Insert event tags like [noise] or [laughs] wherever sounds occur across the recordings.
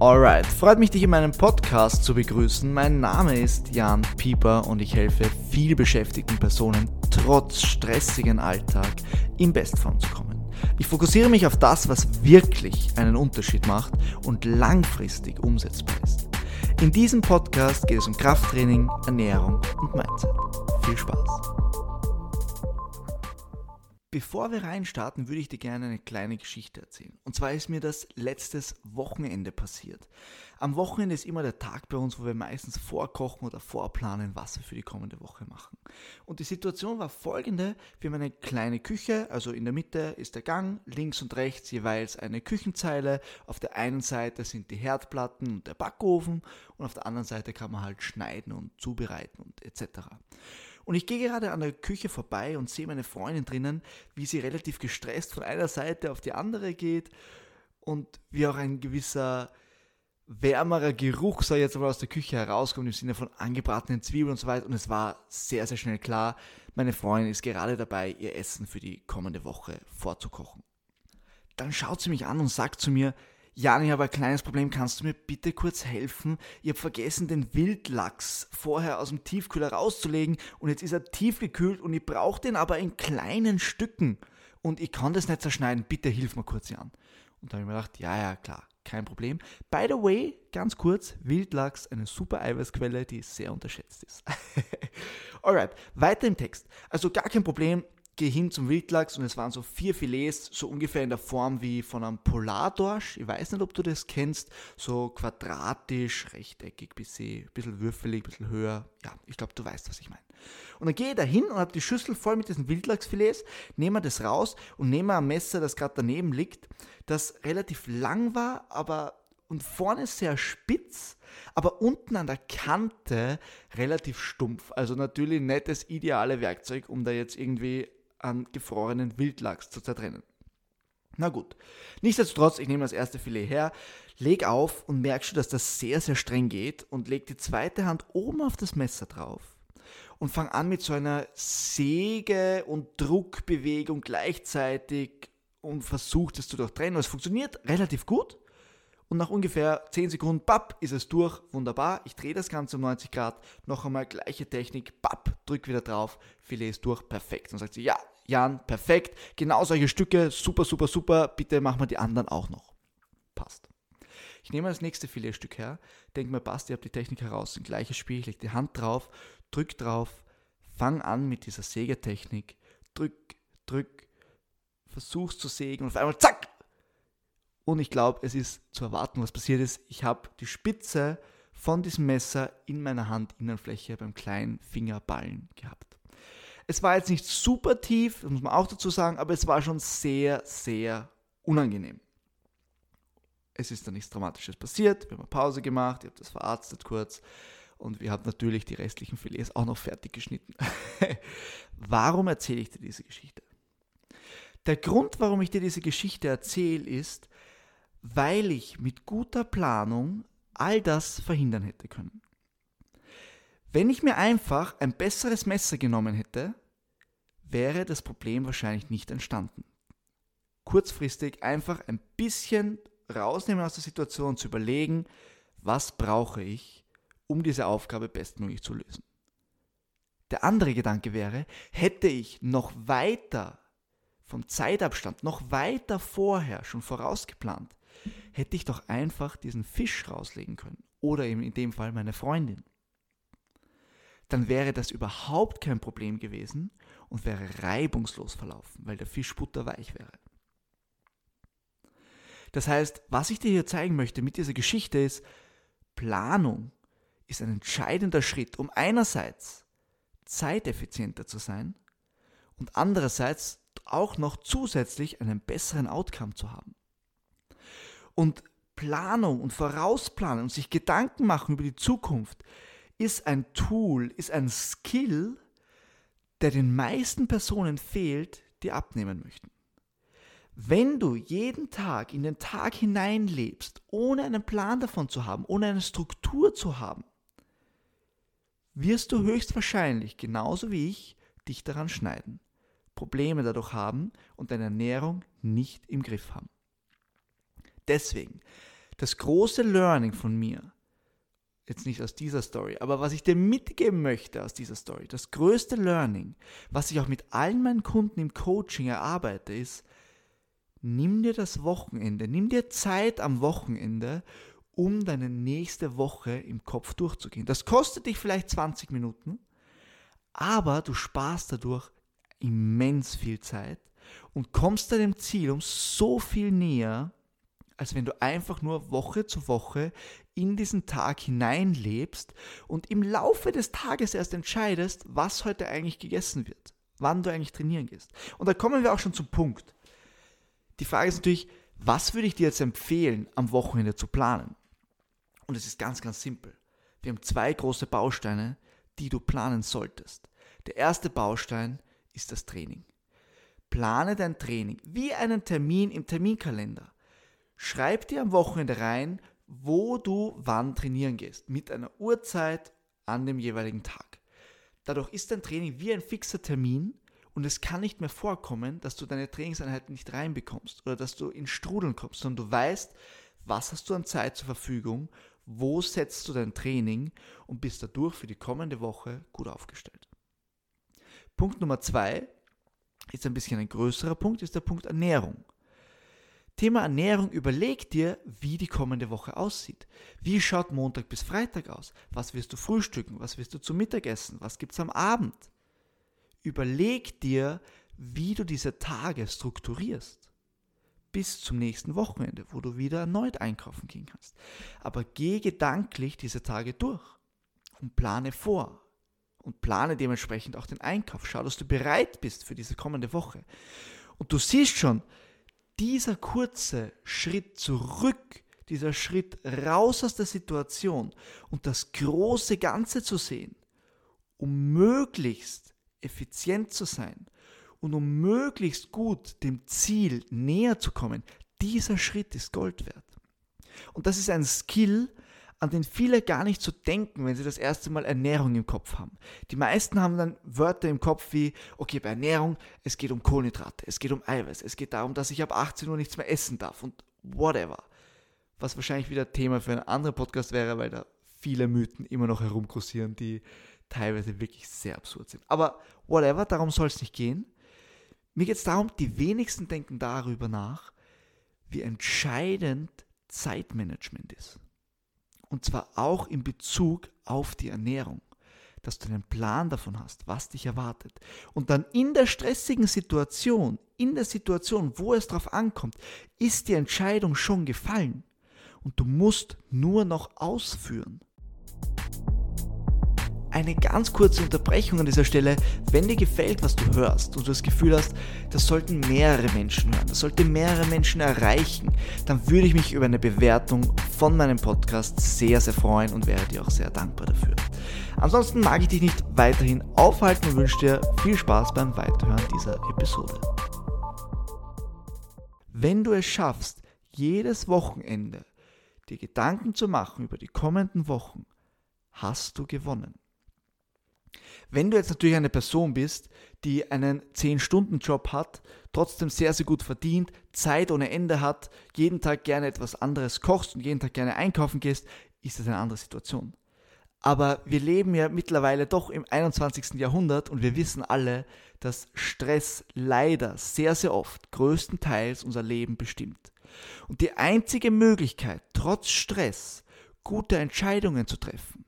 Alright, freut mich, dich in meinem Podcast zu begrüßen. Mein Name ist Jan Pieper und ich helfe viel beschäftigten Personen trotz stressigen Alltag in Bestform zu kommen. Ich fokussiere mich auf das, was wirklich einen Unterschied macht und langfristig umsetzbar ist. In diesem Podcast geht es um Krafttraining, Ernährung und Mindset. Viel Spaß! Bevor wir reinstarten, würde ich dir gerne eine kleine Geschichte erzählen. Und zwar ist mir das letztes Wochenende passiert. Am Wochenende ist immer der Tag bei uns, wo wir meistens vorkochen oder vorplanen, was wir für die kommende Woche machen. Und die Situation war folgende. Wir haben eine kleine Küche, also in der Mitte ist der Gang, links und rechts jeweils eine Küchenzeile. Auf der einen Seite sind die Herdplatten und der Backofen und auf der anderen Seite kann man halt schneiden und zubereiten und etc. Und ich gehe gerade an der Küche vorbei und sehe meine Freundin drinnen, wie sie relativ gestresst von einer Seite auf die andere geht und wie auch ein gewisser wärmerer Geruch, sei jetzt mal aus der Küche herauskommt, im Sinne von angebratenen Zwiebeln und so weiter. Und es war sehr, sehr schnell klar, meine Freundin ist gerade dabei, ihr Essen für die kommende Woche vorzukochen. Dann schaut sie mich an und sagt zu mir, Jan, ich habe ein kleines Problem. Kannst du mir bitte kurz helfen? Ich habe vergessen, den Wildlachs vorher aus dem Tiefkühler rauszulegen und jetzt ist er tiefgekühlt und ich brauche den aber in kleinen Stücken und ich kann das nicht zerschneiden. Bitte hilf mir kurz, Jan. Und da habe ich mir gedacht, ja, ja, klar, kein Problem. By the way, ganz kurz, Wildlachs, eine super Eiweißquelle, die sehr unterschätzt ist. [laughs] Alright, weiter im Text. Also gar kein Problem, gehe hin zum Wildlachs und es waren so vier Filets, so ungefähr in der Form wie von einem Polardorsch. Ich weiß nicht, ob du das kennst. So quadratisch, rechteckig, bisschen, bisschen würfelig, bisschen höher. Ja, ich glaube, du weißt, was ich meine. Und dann gehe ich da hin und habe die Schüssel voll mit diesen Wildlachsfilets, nehme das raus und nehme ein Messer, das gerade daneben liegt, das relativ lang war, aber und vorne sehr spitz, aber unten an der Kante relativ stumpf. Also natürlich nicht das ideale Werkzeug, um da jetzt irgendwie an gefrorenen Wildlachs zu zertrennen. Na gut. Nichtsdestotrotz, ich nehme das erste Filet her, leg auf und merke schon, dass das sehr, sehr streng geht und leg die zweite Hand oben auf das Messer drauf und fange an mit so einer Säge- und Druckbewegung gleichzeitig und versuche das zu durchtrennen. Es funktioniert relativ gut. Und nach ungefähr 10 Sekunden, papp, ist es durch. Wunderbar. Ich drehe das Ganze um 90 Grad. Noch einmal gleiche Technik, papp, drück wieder drauf. Filet ist durch. Perfekt. Und sagt sie, ja, Jan, perfekt. Genau solche Stücke. Super, super, super. Bitte machen wir die anderen auch noch. Passt. Ich nehme das nächste Filetstück her. Denke mir, passt, ihr habt die Technik heraus. Ein gleiches Spiel. Ich lege die Hand drauf, drück drauf, fang an mit dieser Sägetechnik. Drück, drück, versuch's zu sägen und auf einmal zack, und ich glaube, es ist zu erwarten, was passiert ist. Ich habe die Spitze von diesem Messer in meiner Handinnenfläche beim kleinen Fingerballen gehabt. Es war jetzt nicht super tief, das muss man auch dazu sagen, aber es war schon sehr, sehr unangenehm. Es ist dann nichts Dramatisches passiert, wir haben Pause gemacht, ich habe das verarztet kurz und wir haben natürlich die restlichen Filets auch noch fertig geschnitten. [laughs] warum erzähle ich dir diese Geschichte? Der Grund, warum ich dir diese Geschichte erzähle, ist, weil ich mit guter Planung all das verhindern hätte können. Wenn ich mir einfach ein besseres Messer genommen hätte, wäre das Problem wahrscheinlich nicht entstanden. Kurzfristig einfach ein bisschen rausnehmen aus der Situation, zu überlegen, was brauche ich, um diese Aufgabe bestmöglich zu lösen. Der andere Gedanke wäre, hätte ich noch weiter vom Zeitabstand, noch weiter vorher schon vorausgeplant, hätte ich doch einfach diesen Fisch rauslegen können. Oder eben in dem Fall meine Freundin. Dann wäre das überhaupt kein Problem gewesen und wäre reibungslos verlaufen, weil der Fisch butterweich wäre. Das heißt, was ich dir hier zeigen möchte mit dieser Geschichte ist, Planung ist ein entscheidender Schritt, um einerseits zeiteffizienter zu sein und andererseits auch noch zusätzlich einen besseren Outcome zu haben. Und Planung und Vorausplanen und sich Gedanken machen über die Zukunft ist ein Tool, ist ein Skill, der den meisten Personen fehlt, die abnehmen möchten. Wenn du jeden Tag in den Tag hineinlebst, ohne einen Plan davon zu haben, ohne eine Struktur zu haben, wirst du höchstwahrscheinlich, genauso wie ich, dich daran schneiden, Probleme dadurch haben und deine Ernährung nicht im Griff haben. Deswegen, das große Learning von mir, jetzt nicht aus dieser Story, aber was ich dir mitgeben möchte aus dieser Story, das größte Learning, was ich auch mit allen meinen Kunden im Coaching erarbeite, ist, nimm dir das Wochenende, nimm dir Zeit am Wochenende, um deine nächste Woche im Kopf durchzugehen. Das kostet dich vielleicht 20 Minuten, aber du sparst dadurch immens viel Zeit und kommst deinem Ziel um so viel näher, als wenn du einfach nur Woche zu Woche in diesen Tag hineinlebst und im Laufe des Tages erst entscheidest, was heute eigentlich gegessen wird, wann du eigentlich trainieren gehst. Und da kommen wir auch schon zum Punkt. Die Frage ist natürlich, was würde ich dir jetzt empfehlen, am Wochenende zu planen? Und es ist ganz, ganz simpel. Wir haben zwei große Bausteine, die du planen solltest. Der erste Baustein ist das Training. Plane dein Training wie einen Termin im Terminkalender. Schreib dir am Wochenende rein, wo du wann trainieren gehst, mit einer Uhrzeit an dem jeweiligen Tag. Dadurch ist dein Training wie ein fixer Termin und es kann nicht mehr vorkommen, dass du deine Trainingseinheiten nicht reinbekommst oder dass du in Strudeln kommst, sondern du weißt, was hast du an Zeit zur Verfügung, wo setzt du dein Training und bist dadurch für die kommende Woche gut aufgestellt. Punkt Nummer zwei ist ein bisschen ein größerer Punkt, ist der Punkt Ernährung. Thema Ernährung, überleg dir, wie die kommende Woche aussieht. Wie schaut Montag bis Freitag aus? Was wirst du frühstücken? Was wirst du zum Mittagessen? Was gibt es am Abend? Überleg dir, wie du diese Tage strukturierst. Bis zum nächsten Wochenende, wo du wieder erneut einkaufen gehen kannst. Aber geh gedanklich diese Tage durch und plane vor und plane dementsprechend auch den Einkauf. Schau, dass du bereit bist für diese kommende Woche. Und du siehst schon, dieser kurze Schritt zurück, dieser Schritt raus aus der Situation und das große Ganze zu sehen, um möglichst effizient zu sein und um möglichst gut dem Ziel näher zu kommen, dieser Schritt ist Gold wert. Und das ist ein Skill, an den viele gar nicht so denken, wenn sie das erste Mal Ernährung im Kopf haben. Die meisten haben dann Wörter im Kopf wie, okay, bei Ernährung, es geht um Kohlenhydrate, es geht um Eiweiß, es geht darum, dass ich ab 18 Uhr nichts mehr essen darf und whatever. Was wahrscheinlich wieder Thema für einen anderen Podcast wäre, weil da viele Mythen immer noch herumkursieren, die teilweise wirklich sehr absurd sind. Aber whatever, darum soll es nicht gehen. Mir geht es darum, die wenigsten denken darüber nach, wie entscheidend Zeitmanagement ist. Und zwar auch in Bezug auf die Ernährung. Dass du einen Plan davon hast, was dich erwartet. Und dann in der stressigen Situation, in der Situation, wo es drauf ankommt, ist die Entscheidung schon gefallen. Und du musst nur noch ausführen eine ganz kurze Unterbrechung an dieser Stelle. Wenn dir gefällt, was du hörst und du das Gefühl hast, das sollten mehrere Menschen hören, das sollte mehrere Menschen erreichen, dann würde ich mich über eine Bewertung von meinem Podcast sehr, sehr freuen und wäre dir auch sehr dankbar dafür. Ansonsten mag ich dich nicht weiterhin aufhalten und wünsche dir viel Spaß beim Weiterhören dieser Episode. Wenn du es schaffst, jedes Wochenende dir Gedanken zu machen über die kommenden Wochen, hast du gewonnen. Wenn du jetzt natürlich eine Person bist, die einen 10-Stunden-Job hat, trotzdem sehr, sehr gut verdient, Zeit ohne Ende hat, jeden Tag gerne etwas anderes kochst und jeden Tag gerne einkaufen gehst, ist das eine andere Situation. Aber wir leben ja mittlerweile doch im 21. Jahrhundert und wir wissen alle, dass Stress leider sehr, sehr oft größtenteils unser Leben bestimmt. Und die einzige Möglichkeit, trotz Stress gute Entscheidungen zu treffen,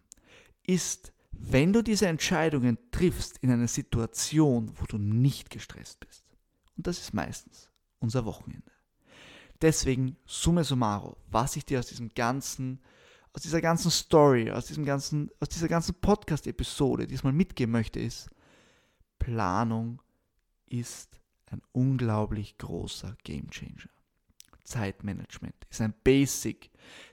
ist wenn du diese Entscheidungen triffst in einer Situation, wo du nicht gestresst bist, und das ist meistens unser Wochenende. Deswegen, summa summarum, was ich dir aus diesem ganzen, aus dieser ganzen Story, aus diesem ganzen, aus dieser ganzen Podcast-Episode diesmal mitgeben möchte, ist, Planung ist ein unglaublich großer Gamechanger. Zeitmanagement ist ein Basic,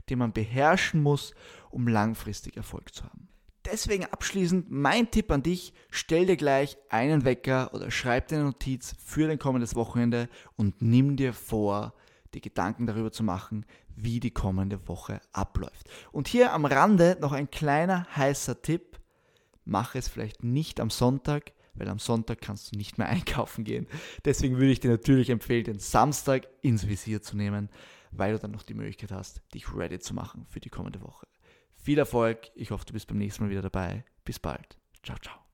den man beherrschen muss, um langfristig Erfolg zu haben. Deswegen abschließend mein Tipp an dich, stell dir gleich einen Wecker oder schreib dir eine Notiz für dein kommendes Wochenende und nimm dir vor, die Gedanken darüber zu machen, wie die kommende Woche abläuft. Und hier am Rande noch ein kleiner heißer Tipp. Mach es vielleicht nicht am Sonntag, weil am Sonntag kannst du nicht mehr [laughs] einkaufen gehen. Deswegen würde ich dir natürlich empfehlen, den Samstag ins Visier zu nehmen, weil du dann noch die Möglichkeit hast, dich ready zu machen für die kommende Woche. Viel Erfolg, ich hoffe, du bist beim nächsten Mal wieder dabei. Bis bald. Ciao, ciao.